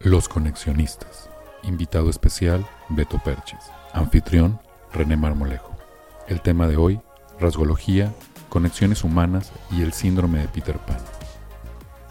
Los Conexionistas. Invitado especial, Beto Perches. Anfitrión, René Marmolejo. El tema de hoy, rasgología, conexiones humanas y el síndrome de Peter Pan.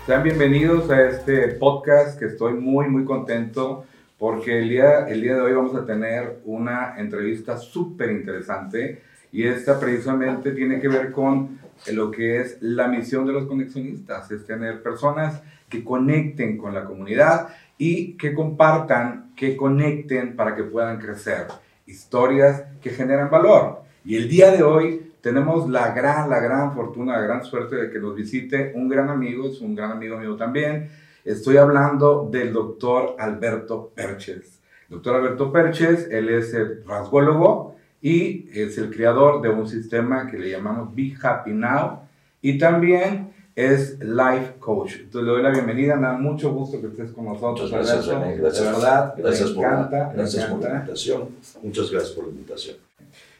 Sean bienvenidos a este podcast que estoy muy, muy contento porque el día, el día de hoy vamos a tener una entrevista súper interesante y esta precisamente tiene que ver con lo que es la misión de los conexionistas, es tener personas que conecten con la comunidad y que compartan, que conecten para que puedan crecer. Historias que generan valor. Y el día de hoy tenemos la gran, la gran fortuna, la gran suerte de que nos visite un gran amigo, es un gran amigo mío también. Estoy hablando del doctor Alberto Perches. Doctor Alberto Perches, él es el rasgólogo y es el creador de un sistema que le llamamos Be Happy Now. Y también es Life Coach. Le doy la bienvenida, me da mucho gusto que estés con nosotros. Muchas gracias, René. Gracias, verdad, gracias, me por, encanta, gracias por la invitación. Muchas gracias por la invitación.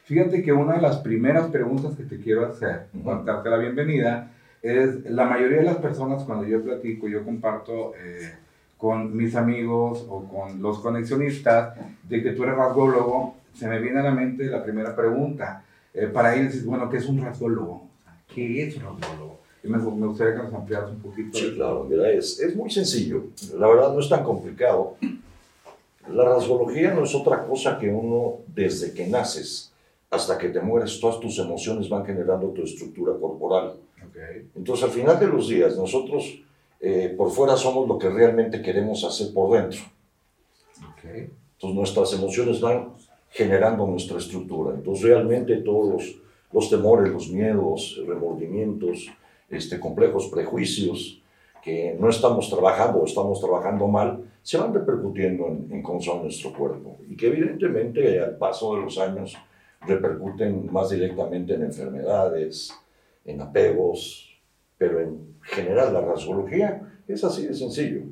Fíjate que una de las primeras preguntas que te quiero hacer, para darte la bienvenida, es la mayoría de las personas cuando yo platico, yo comparto eh, con mis amigos o con los conexionistas de que tú eres rasgólogo, se me viene a la mente la primera pregunta. Eh, para ellos bueno, ¿qué es un rasgólogo? ¿Qué es un rasgólogo? Me, me gustaría que nos ampliaras un poquito. Sí, claro, mira, es, es muy sencillo. La verdad no es tan complicado. La rasgología no es otra cosa que uno, desde que naces hasta que te mueres, todas tus emociones van generando tu estructura corporal. Ok, Entonces, al final de los días, nosotros eh, por fuera somos lo que realmente queremos hacer por dentro. ok. Entonces nuestras emociones van generando nuestra estructura. Entonces realmente todos los, los temores, los miedos, remordimientos, este, complejos, prejuicios que no estamos trabajando o estamos trabajando mal, se van repercutiendo en, en cómo son nuestro cuerpo y que evidentemente al paso de los años repercuten más directamente en enfermedades, en apegos, pero en general la rasgología es así de sencillo.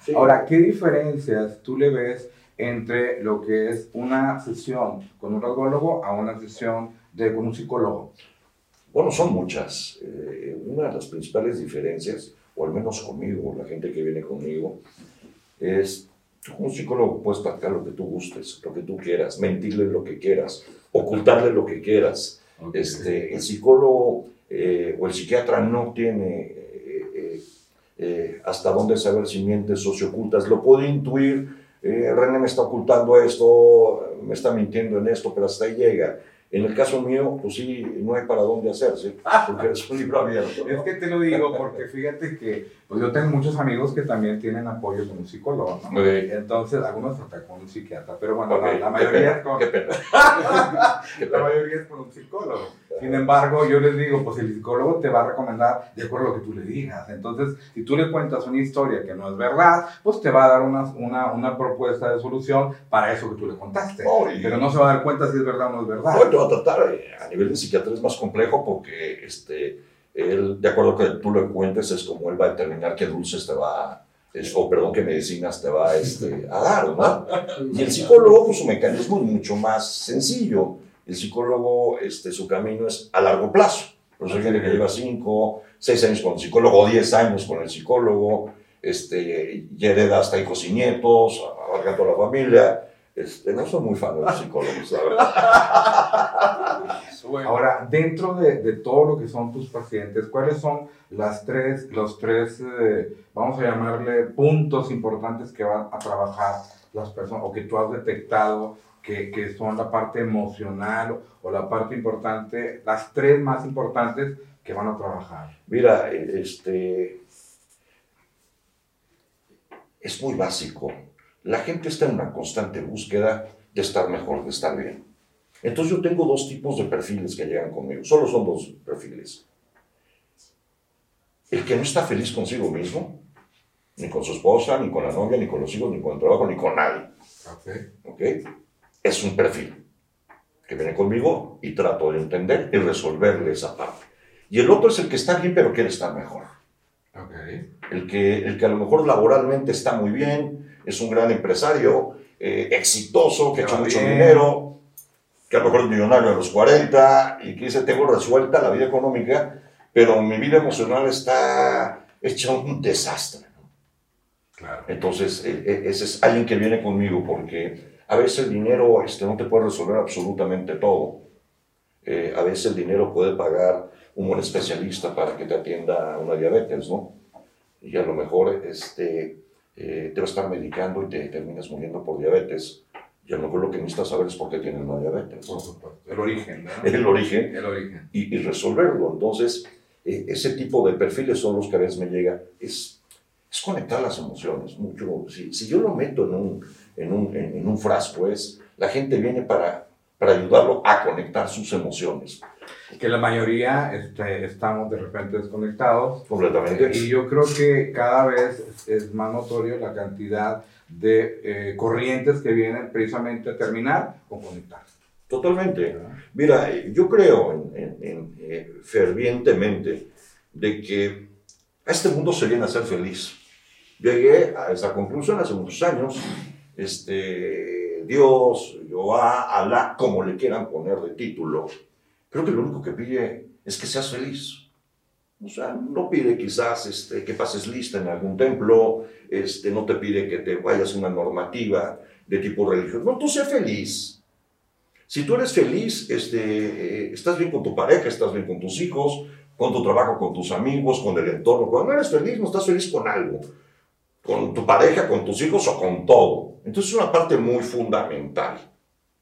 Sí. Ahora, ¿qué diferencias tú le ves entre lo que es una sesión con un radiólogo a una sesión de, con un psicólogo? Bueno, son muchas. Eh, una de las principales diferencias, o al menos conmigo, la gente que viene conmigo, es, tú como psicólogo puedes practicar lo que tú gustes, lo que tú quieras, mentirle lo que quieras, ocultarle lo que quieras. Este, el psicólogo eh, o el psiquiatra no tiene eh, eh, eh, hasta dónde saber si mientes o si ocultas. Lo puede intuir, eh, René me está ocultando esto, me está mintiendo en esto, pero hasta ahí llega. En el caso mío, pues sí, no hay para dónde hacerse, porque es un libro abierto. Es que te lo digo porque fíjate que pues yo tengo muchos amigos que también tienen apoyo con un psicólogo, ¿no? Entonces, algunos hasta con un psiquiatra, pero bueno, la, mayoría es con, la mayoría es con un psicólogo. Sin embargo, yo les digo, pues el psicólogo te va a recomendar de acuerdo a lo que tú le digas. Entonces, si tú le cuentas una historia que no es verdad, pues te va a dar una, una, una propuesta de solución para eso que tú le contaste. Y- Pero no se va a dar cuenta si es verdad o no es verdad. No, te va a tratar, eh, a nivel de psiquiatra es más complejo porque este, él, de acuerdo que tú le cuentes, es como él va a determinar qué dulces te va, es- o perdón, qué medicinas te va este, a dar, ¿no? Y el psicólogo, pues su mecanismo es mucho más sencillo. El psicólogo, este, su camino es a largo plazo. Por eso gente que lleva 5, 6 años con el psicólogo, 10 años con el psicólogo, este, y hereda hasta hijos y nietos, abarca toda la familia. Este, no soy muy fan de los psicólogos, la verdad. Ahora, dentro de, de todo lo que son tus pacientes, ¿cuáles son las tres, los tres, eh, vamos a llamarle, puntos importantes que van a trabajar las personas o que tú has detectado que, que son la parte emocional o, o la parte importante, las tres más importantes que van a trabajar? Mira, este, es muy básico. La gente está en una constante búsqueda de estar mejor, de estar bien. Entonces yo tengo dos tipos de perfiles que llegan conmigo. Solo son dos perfiles. El que no está feliz consigo mismo Ni con su esposa, ni con la novia, ni con los hijos, ni con el trabajo, ni con nadie. ¿Ok? Es un perfil que viene conmigo y trato de entender y resolverle esa parte. Y el otro es el que está bien, pero quiere estar mejor. El, que, el que a lo mejor laboralmente está muy bien, es un gran empresario, eh, exitoso, que ha hecho mucho dinero, que a lo mejor es millonario a los 40 y que dice, tengo resuelta la vida económica, pero mi vida emocional está hecha un desastre. Entonces, e, e, ese es alguien que viene conmigo porque a veces el dinero este, no te puede resolver absolutamente todo. Eh, a veces el dinero puede pagar un buen especialista para que te atienda una diabetes, ¿no? Y a lo mejor este, eh, te va a estar medicando y te terminas muriendo por diabetes. Y a lo mejor lo que necesitas saber es por qué tienes la diabetes. El origen, ¿no? El origen. El origen. Y, resolverlo. Entonces, eh, ese tipo de perfiles son los que a veces me llega. Es, es conectar las emociones. Mucho, si, si yo lo meto en un, en un, en, un frasco, es, la gente viene para, para ayudarlo a conectar sus emociones que la mayoría este, estamos de repente desconectados. Completamente. Y yo creo que cada vez es más notorio la cantidad de eh, corrientes que vienen precisamente a terminar o conectar. Totalmente. Mira, yo creo en, eh, fervientemente de que a este mundo se viene a ser feliz. Llegué a esa conclusión hace muchos años. Este, Dios, Jehová, Alá, como le quieran poner de título, Creo que lo único que pide es que seas feliz. O sea, no pide quizás este, que pases lista en algún templo, este, no te pide que te vayas a una normativa de tipo religioso. No, tú sé feliz. Si tú eres feliz, este, eh, estás bien con tu pareja, estás bien con tus hijos, con tu trabajo, con tus amigos, con el entorno. Cuando no eres feliz, no estás feliz con algo. Con tu pareja, con tus hijos o con todo. Entonces es una parte muy fundamental.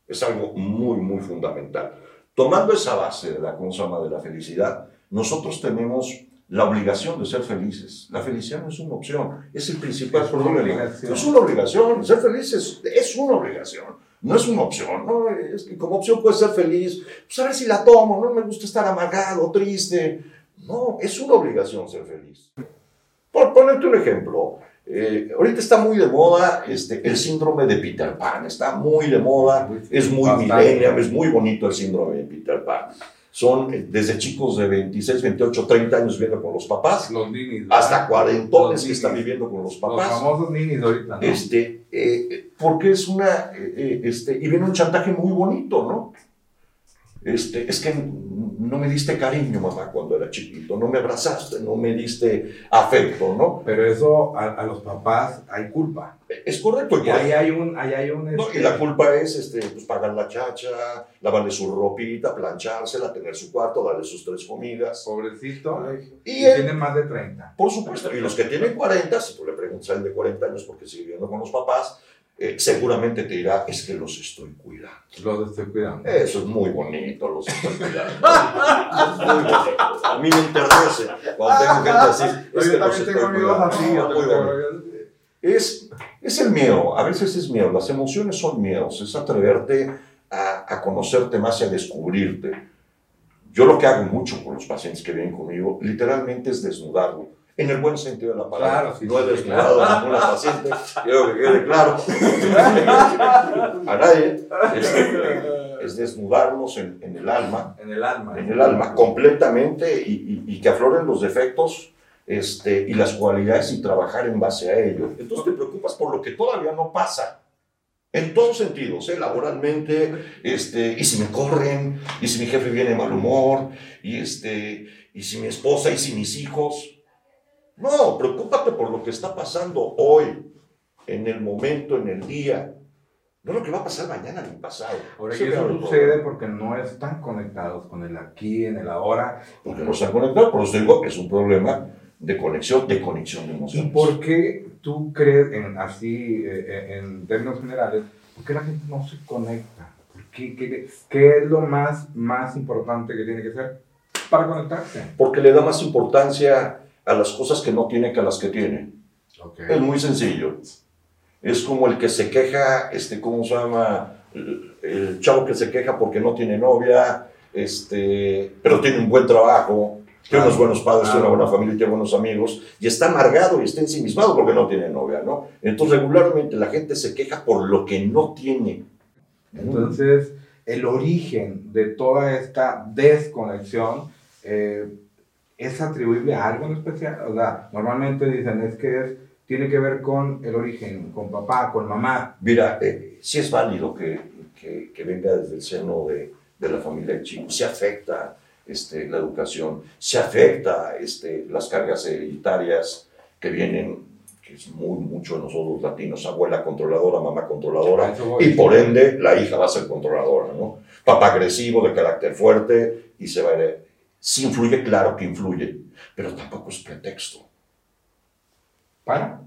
Es algo muy, muy fundamental. Tomando esa base de la consama de la felicidad, nosotros tenemos la obligación de ser felices. La felicidad no es una opción, es el principal es problema. Es una obligación, ser feliz es, una obligación, no es una opción. ¿no? Es que como opción puedes ser feliz, pues a ver si la tomo, no me gusta estar amargado, triste. No, es una obligación ser feliz. Por ponerte un ejemplo, eh, ahorita está muy de moda este, el síndrome de Peter Pan, está muy de moda, es muy millennial, es muy bonito el síndrome de Peter Pan. Son eh, desde chicos de 26, 28, 30 años viviendo con los papás, los ninis, hasta cuarentones que están viviendo con los papás. Los famosos ninis ahorita, ¿no? Este, eh, porque es una, este, y viene un chantaje muy bonito, ¿no? Este, es que no me diste cariño, mamá, cuando era chiquito, no me abrazaste, no me diste afecto, ¿no? Pero eso a, los papás hay culpa. Es correcto. Y ahí hay un... Ahí hay un y este, la culpa es este, pues, pagar la chacha, lavarle su ropita, planchársela, tener su cuarto, darle sus tres comidas. Pobrecito. Y, tiene más de 30. Por supuesto. Y los que tienen 40, si tú le preguntas a él de 40 años porque sigue viviendo con los papás, eh, seguramente te dirá, es que los estoy cuidando. Los estoy cuidando. Eso es muy bonito, los estoy cuidando. muy bonito. A mí me enternece cuando tengo gente así. Es que los estoy cuidando. Es, es el miedo, a veces es miedo, las emociones son miedos, es atreverte a, a conocerte más y a descubrirte. Yo lo que hago mucho con los pacientes que vienen conmigo, literalmente es desnudarlo en el buen sentido de la palabra. Claro, si no he desnudado a ninguna paciente, quiero que quede claro. a nadie. Es, desnudarnos en, el alma. En el alma. En el alma, completamente y, que afloren los defectos este, y las cualidades y trabajar en base a ello. Entonces te preocupas por lo que todavía no pasa. En todos sentidos, ¿eh? laboralmente, este, y si me corren, y si mi jefe viene de mal humor, y, este, y si mi esposa, y si mis hijos, no, preocúpate por lo que está pasando hoy, en el momento, en el día. No lo que va a pasar mañana ni pasado. Ahora, y eso sucede porque no están conectados con el aquí, en el ahora. Porque no están conectados, por eso digo que es un problema de conexión, de conexión de emociones. ¿Y por qué tú crees, en, así, eh, eh, en términos generales, por qué la gente no se conecta? ¿Qué, qué, qué es lo más, más importante que tiene que ser para conectarse? Porque le da más importancia a las cosas que no tiene que a las que tiene. Es muy sencillo. Es como el que se queja, este, ¿cómo se llama? El, chavo que se queja porque no tiene novia, este, pero tiene un buen trabajo. tiene unos buenos padres, tiene una buena familia, tiene buenos amigos, y está amargado y está ensimismado porque no tiene novia, ¿no? Entonces, regularmente la gente se queja por lo que no tiene. Entonces, el origen de toda esta desconexión eh, es atribuible a algo en especial. O sea, normalmente dicen es que es, tiene que ver con el origen, con papá, con mamá. Mira, eh, sí es válido que, que, que venga desde el seno de, de la familia del chico, se afecta este, la educación, se afecta este, las cargas hereditarias que vienen, que es muy mucho de nosotros latinos, abuela controladora, mamá controladora, y por ende la hija va a ser controladora, ¿no? Papá agresivo, de carácter fuerte, y se va a... Sí influye, claro que influye, pero tampoco es pretexto. ¿Para?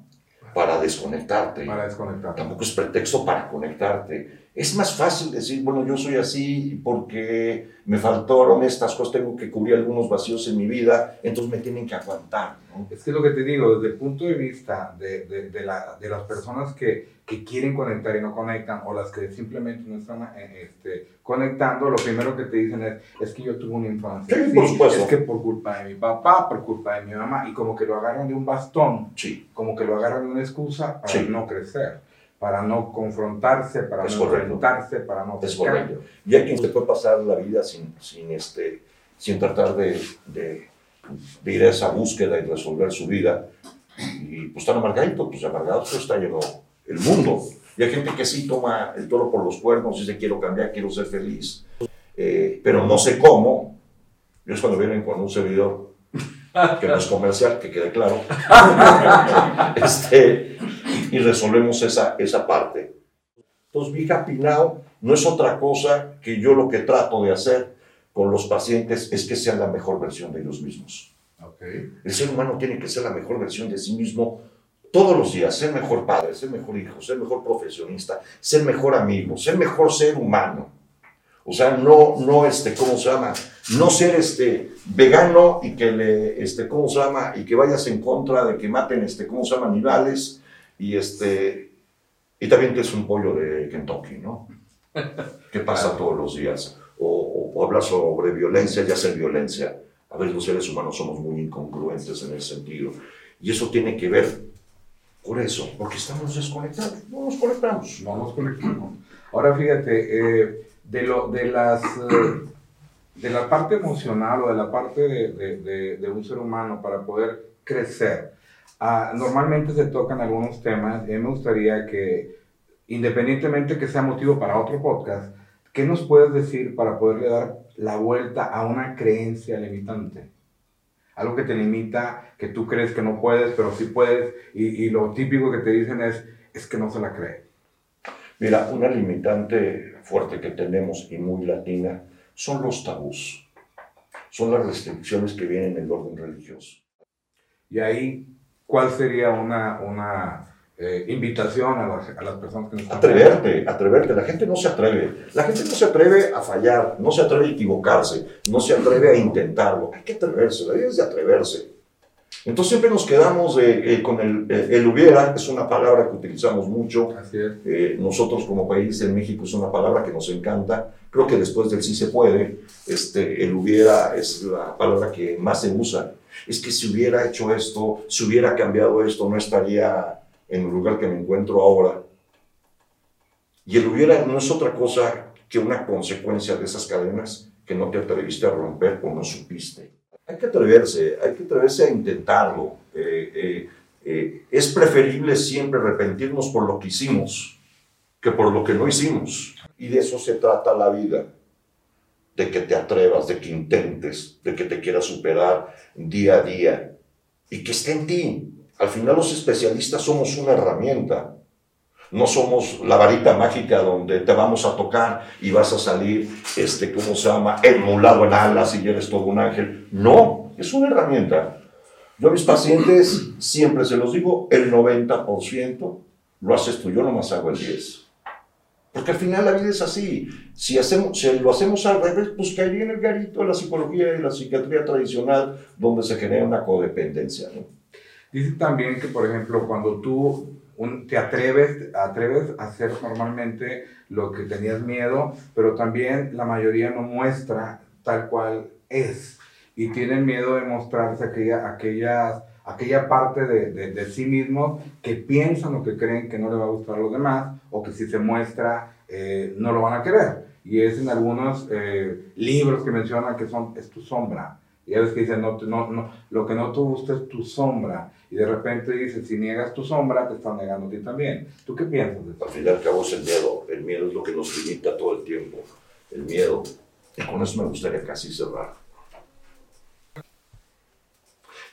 Para desconectarte. Para desconectarte. Tampoco es pretexto para conectarte es más fácil decir, bueno, yo soy así porque me faltaron estas cosas, tengo que cubrir algunos vacíos en mi vida, entonces me tienen que aguantar. ¿no? Es que lo que te digo, desde el punto de vista de, de, de, la, de las personas que, que, quieren conectar y no conectan, o las que simplemente no están eh, este, conectando, lo primero que te dicen es, es que yo tuve una infancia. Sí, por supuesto. Es que por culpa de mi papá, por culpa de mi mamá, y como que lo agarran de un bastón, sí. como que lo agarran de una excusa para Sí. no crecer para no confrontarse, para Es no correcto. enfrentarse, para no Es buscar. correcto. Y hay quien se puede pasar la vida sin, sin, este, sin tratar de, de, de ir a esa búsqueda y resolver su vida. Y pues están amargaditos, pues amargados pues, está lleno el mundo. Y hay gente que sí toma el toro por los cuernos y dice quiero cambiar, quiero ser feliz, Eh, pero no sé cómo. Y es cuando vienen con un servidor que no es comercial, que quede claro. este, y resolvemos esa, esa parte. Entonces, Be Happy Now no es otra cosa que yo lo que trato de hacer con los pacientes es que sean la mejor versión de ellos mismos. Ok. El ser humano tiene que ser la mejor versión de sí mismo todos los días, ser mejor padre, ser mejor hijo, ser mejor profesionista, ser mejor amigo, ser mejor ser humano. O sea, no, no, este, ¿cómo se llama? No ser, este, vegano y que le, este, ¿cómo se llama? Y que vayas en contra de que maten, este, ¿cómo se llama? Animales y, este, y también que es un pollo de Kentucky, ¿no? ¿Qué pasa todos los días? O, o- hablar sobre violencia y hacer violencia. A veces los seres humanos somos muy incongruentes en ese sentido. Y eso tiene que ver por eso, porque estamos desconectados. No nos conectamos. No nos conectamos. Ahora fíjate, eh, de, lo, de, las, eh, de la parte emocional o de la parte de, de- de- de un ser humano para poder crecer, ah, normalmente se tocan algunos temas y a mí me gustaría que, independientemente que sea motivo para otro podcast, ¿qué nos puedes decir para poderle dar la vuelta a una creencia limitante? Algo que te limita, que tú crees que no puedes, pero sí puedes, y, y lo típico que te dicen es, es que no se la cree. Mira, una limitante fuerte que tenemos y muy latina son los tabús. Son las restricciones que vienen en el orden religioso. Y ahí, ¿cuál sería una, una eh, invitación a las, a las personas que nos están Atreverte, atreverte. La gente no se atreve. La gente no se atreve a fallar, no se atreve a equivocarse, no se atreve a intentarlo. Hay que atreverse, la vida es de atreverse. Entonces siempre nos quedamos eh, eh, con el, eh, el hubiera, es una palabra que utilizamos mucho. Así es. Eh, nosotros como país en México es una palabra que nos encanta. Creo que después del sí se puede, este, el hubiera es la palabra que más se usa. Es que si hubiera hecho esto, si hubiera cambiado esto, no estaría en el lugar que me encuentro ahora. Y el hubiera no es otra cosa que una consecuencia de esas cadenas que no te atreviste a romper o no supiste. Hay que atreverse, hay que atreverse a intentarlo. Eh, eh, eh, es preferible siempre arrepentirnos por lo que hicimos que por lo que no hicimos. Y de eso se trata la vida, de que te atrevas, de que intentes, de que te quieras superar día a día y que esté en ti. Al final los especialistas somos una herramienta. No somos la varita mágica donde te vamos a tocar y vas a salir, este, ¿cómo se llama?, emulado en alas y eres todo un ángel. No, es una herramienta. Yo a mis pacientes siempre se los digo, el 90% lo haces tú, yo nomás hago el 10%. Porque al final la vida es así. Si, hacemos, si lo hacemos al revés, pues caería en el garito de la psicología y la psiquiatría tradicional, donde se genera una codependencia. ¿no? Dice también que, por ejemplo, cuando tú un- te atreves, atreves a hacer normalmente lo que tenías miedo, pero también la mayoría no muestra tal cual es. Y tienen miedo de mostrarse aquella, aquellas, aquella parte de, de, de sí mismos que piensan o que creen que no le va a gustar a los demás o que si se muestra eh, no lo van a querer. Y es en algunos eh, libros que mencionan que son, es tu sombra. Y a veces que dicen, no, no, no, lo que no te gusta es tu sombra. Y de repente dice, si niegas tu sombra, te están negando a ti también. ¿Tú qué piensas de eso? Al fin y al cabo es el miedo. El miedo es lo que nos limita todo el tiempo. El miedo. Y con eso me gustaría casi cerrar.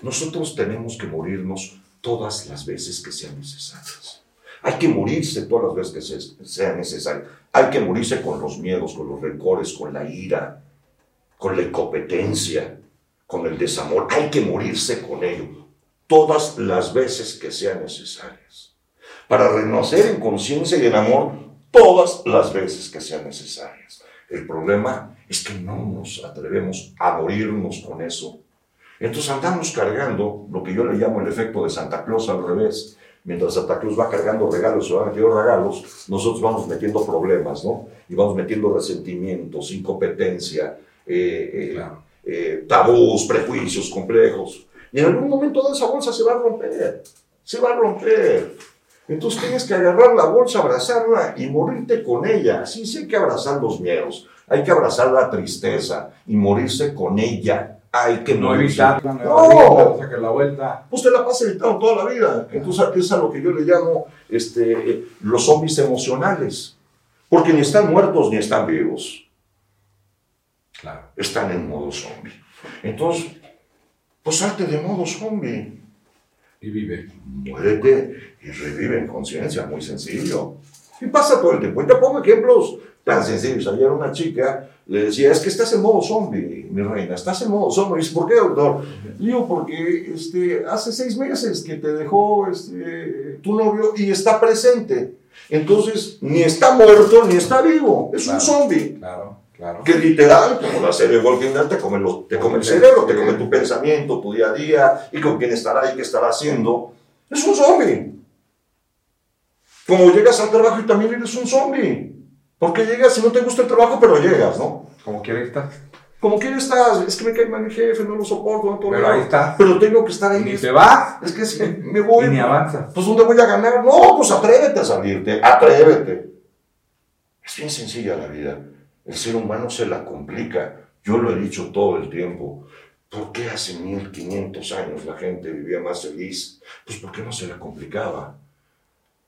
Nosotros tenemos que morirnos todas las veces que sean necesarias. Hay que morirse todas las veces que sea necesario. Hay que morirse con los miedos, con los rencores, con la ira, con la incompetencia, con el desamor. Hay que morirse con ello todas las veces que sean necesarias. Para renacer en conciencia y en amor todas las veces que sean necesarias. El problema es que no nos atrevemos a morirnos con eso. Entonces andamos cargando lo que yo le llamo el efecto de Santa Claus al revés. Mientras Santa Claus va cargando regalos, va metiendo regalos, nosotros vamos metiendo problemas, ¿no? Y vamos metiendo resentimientos, incompetencia, eh, eh, Claro. eh, tabús, prejuicios complejos. Y en algún momento toda esa bolsa se va a romper, se va a romper. Entonces tienes que agarrar la bolsa, abrazarla y morirte con ella. Sí, sí hay que abrazar los miedos, hay que abrazar la tristeza y morirse con ella. Hay que No evitarla, no, No. sacar la vuelta. Pues te la pasa evitando toda la vida. Entonces es a lo que yo le llamo este, los zombies emocionales. Porque ni están muertos ni están vivos. Claro. Están en modo zombie. Entonces, pues salte de modo zombie. Y vive. Muérete y revive en conciencia, muy sencillo. Y pasa todo el tiempo. Y te pongo ejemplos tan sencillos. Ayer una chica le decía, es que estás en modo zombie, mi reina, estás en modo zombie. Y dice, ¿por qué, doctor? Digo, porque este, hace seis meses que te dejó este, tu novio y está presente. Entonces, ni está muerto ni está vivo. Es un Claro. zombie. Claro, claro. Que literal, como la serie Walking Dead, te come, lo- te come el cerebro, te come tu pensamiento, tu día a día, y con quién estará y qué estará haciendo. Es un zombie. Como llegas al trabajo y también eres un zombie. Porque llegas y no te gusta el trabajo, pero llegas, ¿no? Como quiera estar. Como quién estás, es que me cae mal mi jefe, no lo soporto, no Pero ahí estás. Pero tengo que estar ahí. Ni te vas, Es que si me voy. y ni avanzas. Pues ¿dónde voy a ganar? No, pues atrévete a salirte, atrévete. Es bien sencilla la vida. El ser humano se la complica. Yo lo he dicho todo el tiempo. ¿Por qué hace 1500 años la gente vivía más feliz? Pues porque no se la complicaba.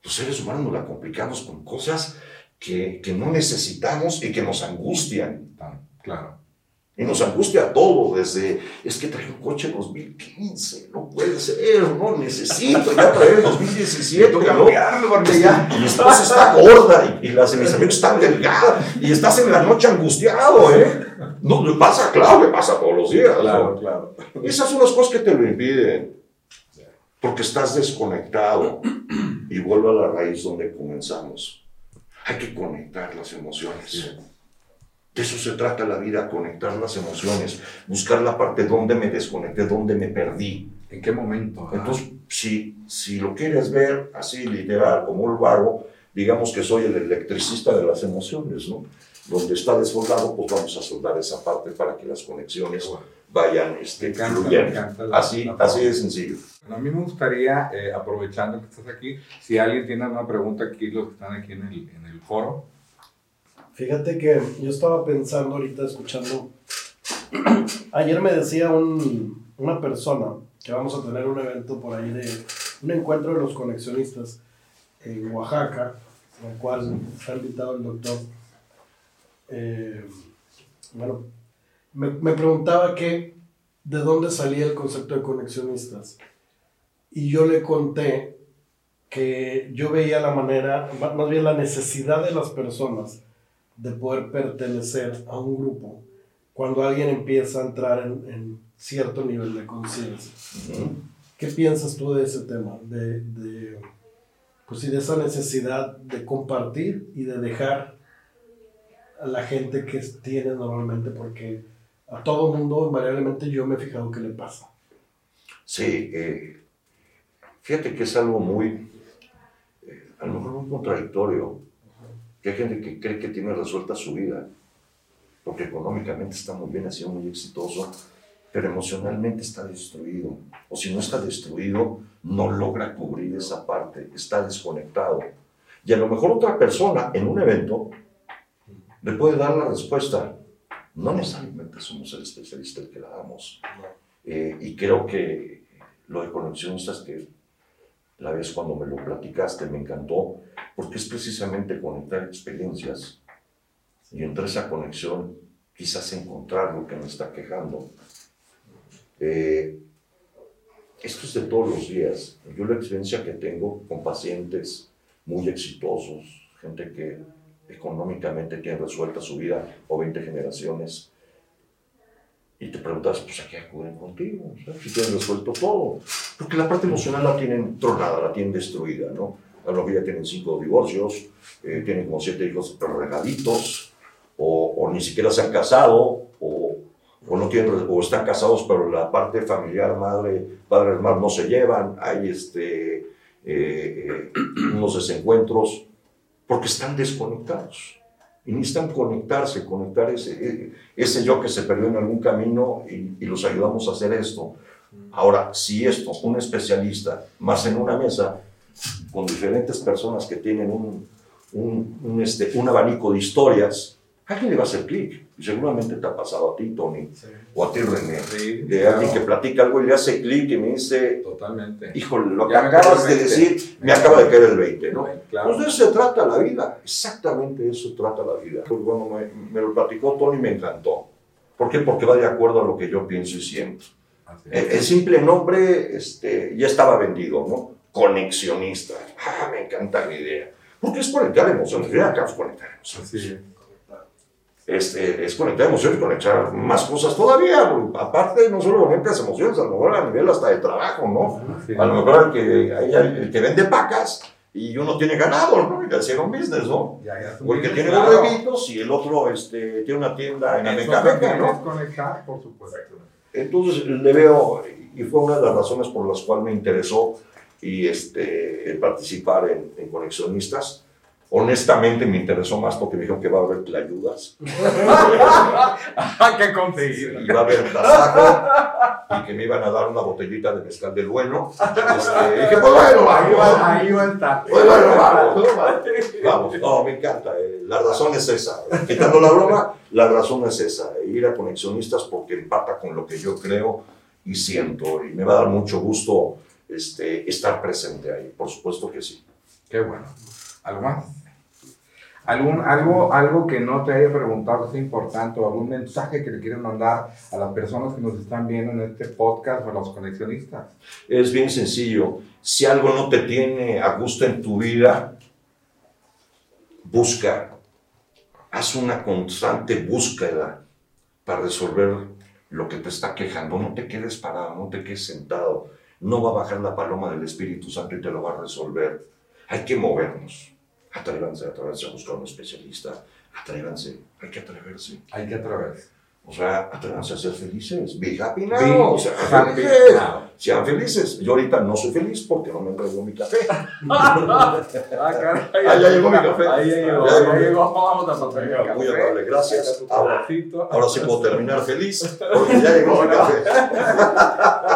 Los seres humanos nos la complicamos con cosas que, que no necesitamos y que nos angustian. Claro. Y nos angustia todo, desde, es que traje un coche 2015, no puede ser, no necesito ya traer el 2017. Tengo que ¿no? cambiarlo porque ya. Y mi esposa está gorda y, y las de mis amigos están delgadas y estás en la noche angustiado, ¿eh? No, le pasa, claro, le pasa todos los días. ¿no? Claro, claro. Esas son las cosas que te lo impiden. Porque estás desconectado. Y vuelvo a la raíz donde comenzamos. Hay que conectar las emociones. De eso se trata la vida, conectar las emociones, buscar la parte donde me desconecté, donde me perdí. ¿En qué momento? ah? Entonces, si, si lo quieres ver así literal, como lo hago, digamos que soy el electricista de las emociones, ¿no? Donde está desfoldado, pues vamos a soldar esa parte para que las conexiones vayan este, Me encanta, me fluyendo. encanta la- Así, la así de sencillo. Bueno, a mí me gustaría, eh, aprovechando que estás aquí, si alguien tiene alguna pregunta aquí, los que están aquí en el, en el foro. Fíjate que yo estaba pensando ahorita, escuchando. Ayer me decía un- una persona que vamos a tener un evento por ahí de un encuentro de los conexionistas en Oaxaca, en el cual está invitado el doctor. Eh, bueno, me, me preguntaba que de dónde salía el concepto de conexionistas. Y yo le conté que yo veía la manera, ma- más bien la necesidad de las personas de poder pertenecer a un grupo cuando alguien empieza a entrar en, en cierto nivel de conciencia. ¿Qué piensas tú de ese tema? De, de, pues de esa necesidad de compartir y de dejar la gente que tiene normalmente, porque a todo mundo invariablemente yo me he fijado que le pasa. Sí, eh, fíjate que es algo muy, eh, a lo mejor muy contradictorio, que hay gente que cree que tiene resuelta su vida, porque económicamente está muy bien, ha sido muy exitoso, pero emocionalmente está destruido. O si no está destruido, no logra cubrir esa parte, está desconectado. Y a lo mejor otra persona en un evento le puede dar la respuesta. No necesariamente somos el especialista el que la damos. Eh, y creo que lo de conexionistas que la vez cuando me lo platicaste me encantó, porque es precisamente conectar experiencias y entre esa conexión quizás encontrar lo que me está quejando. Eh, esto es de todos los días. Yo la experiencia que tengo con pacientes muy exitosos, gente que económicamente tiene resuelta su vida o 20 generaciones, y te preguntas, pues a qué acuden contigo, si tienen resuelto todo. Porque la parte emocional la tienen tronada, la tienen destruida, ¿no? A lo ya tienen cinco divorcios, eh, tienen como siete hijos regaditos, o, o, ni siquiera se han casado, o, o, no tienen, o están casados, pero la parte familiar, madre, padre, hermano, no se llevan, hay este, eh, eh, unos desencuentros, porque están desconectados y necesitan conectarse, conectar ese, ese yo que se perdió en algún camino y, y, los ayudamos a hacer esto. Ahora, si esto, un especialista, más en una mesa con diferentes personas que tienen un, un, un este, un abanico de historias, a alguien le va a hacer clic. Seguramente te ha pasado a ti, Tony, sí. o a ti, René, Sí, de claro. alguien que platica algo y le hace clic y me dice, Totalmente. híjole, lo que Ya me acabas de el 20. decir me acaba de caer el 20, ¿no? Claro. Pues de eso se trata la vida, exactamente de eso trata la vida. Pues bueno, me, me lo platicó Tony y me encantó. ¿Por qué? Porque va de acuerdo a lo que yo pienso y siento. El, el simple nombre este, ya estaba vendido, ¿no? Conexionista. Ah, me encanta la idea. Porque es conectar emociones. Ya acabas conectar emociones. Este, es conectar emociones, conectar más cosas todavía. porque Aparte, no solo conectas emociones, a lo mejor a nivel hasta de trabajo, ¿no? Es. A lo mejor el que, el, que vende vacas y uno tiene ganado, ¿no? Y le hicieron business, ¿no? Ya, ya O el que tiene claro. borreguitos y el otro este, tiene una tienda en Amecameca, ¿no? conectar, por supuesto. Entonces le veo, y fue una de las razones por las cuales me interesó y este, participar en, en Conexionistas. Honestamente me interesó más porque me dijeron que va a haber ayudas Hay que conseguir. y va a haber tasajo y que me iban a dar una botellita de mezcal del bueno. Este, y dije, pues bueno, Ahí vamos. va, ahí va a estar. Pues bueno, vamos, vamos. Vamos, no, me encanta. eh, La razón es esa. Quitando la broma, la razón es esa. Ir a conexionistas porque empata con lo que yo creo y siento. Y me va a dar mucho gusto este, estar presente ahí. Por supuesto que sí. Qué bueno. ¿Algo más? ¿Algún, algo, algo que no te haya preguntado que sea importante o algún mensaje que le quieras mandar a las personas que nos están viendo en este podcast o a los conexionistas? Es bien sencillo. Si algo no te tiene a gusto en tu vida, busca. Haz una constante búsqueda para resolver lo que te está quejando. No te quedes parado, no te quedes sentado. No va a bajar la paloma del Espíritu Santo y te lo va a resolver. Hay que movernos. Atrévanse, atrévanse a buscar un especialista. Atrévanse, hay que atreverse. Hay que atreverse. O sea, atrévanse a ser felices. Be happy now. Be o sea, happy felices. now. Sean felices. Yo ahorita no soy feliz porque no me traigo mi café. Ah, caray. Ah, ya llegó mi café. Ahí ya llegó, Ya llegó. ya llegó. Vamos a café. Muy amable, gracias. Ahora-. Ahora sí puedo terminar feliz porque ya llegó mi café.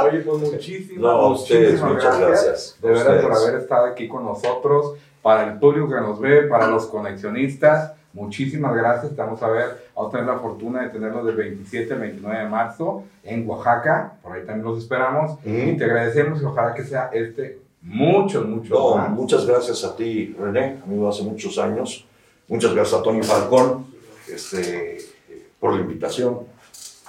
Oye, pues muchísimas, No, a ustedes, muchísimas muchas gracias. De verdad, por haber estado aquí con nosotros. Para el público que nos ve, para los conexionistas, muchísimas gracias. Vamos a ver, vamos a tener la fortuna de tenerlos del 27 al 29 de marzo en Oaxaca. Por ahí también los esperamos. Y Mm. te agradecemos y ojalá que sea este muchos, muchos No, más. muchas gracias a ti, René, amigo hace muchos años. Muchas gracias a Tony Falcón este, por la invitación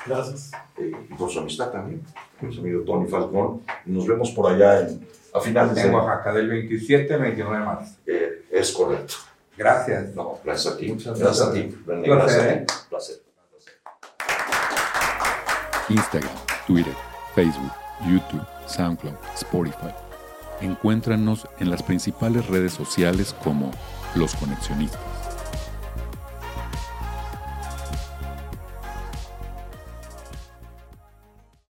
Gracias. eh, y por su amistad también. Mi amigo Tony Falcón. Nos vemos por allá en, a finales de En Oaxaca, del 27 al 29 de marzo. Eh, es correcto. Gracias. No, gracias a ti. Muchas Gracias a ti, René. Placer, Gracias a ¿eh? ti. Placer. Instagram, Twitter, Facebook, YouTube, SoundCloud, Spotify. Encuéntranos en las principales redes sociales como Los Conexionistas.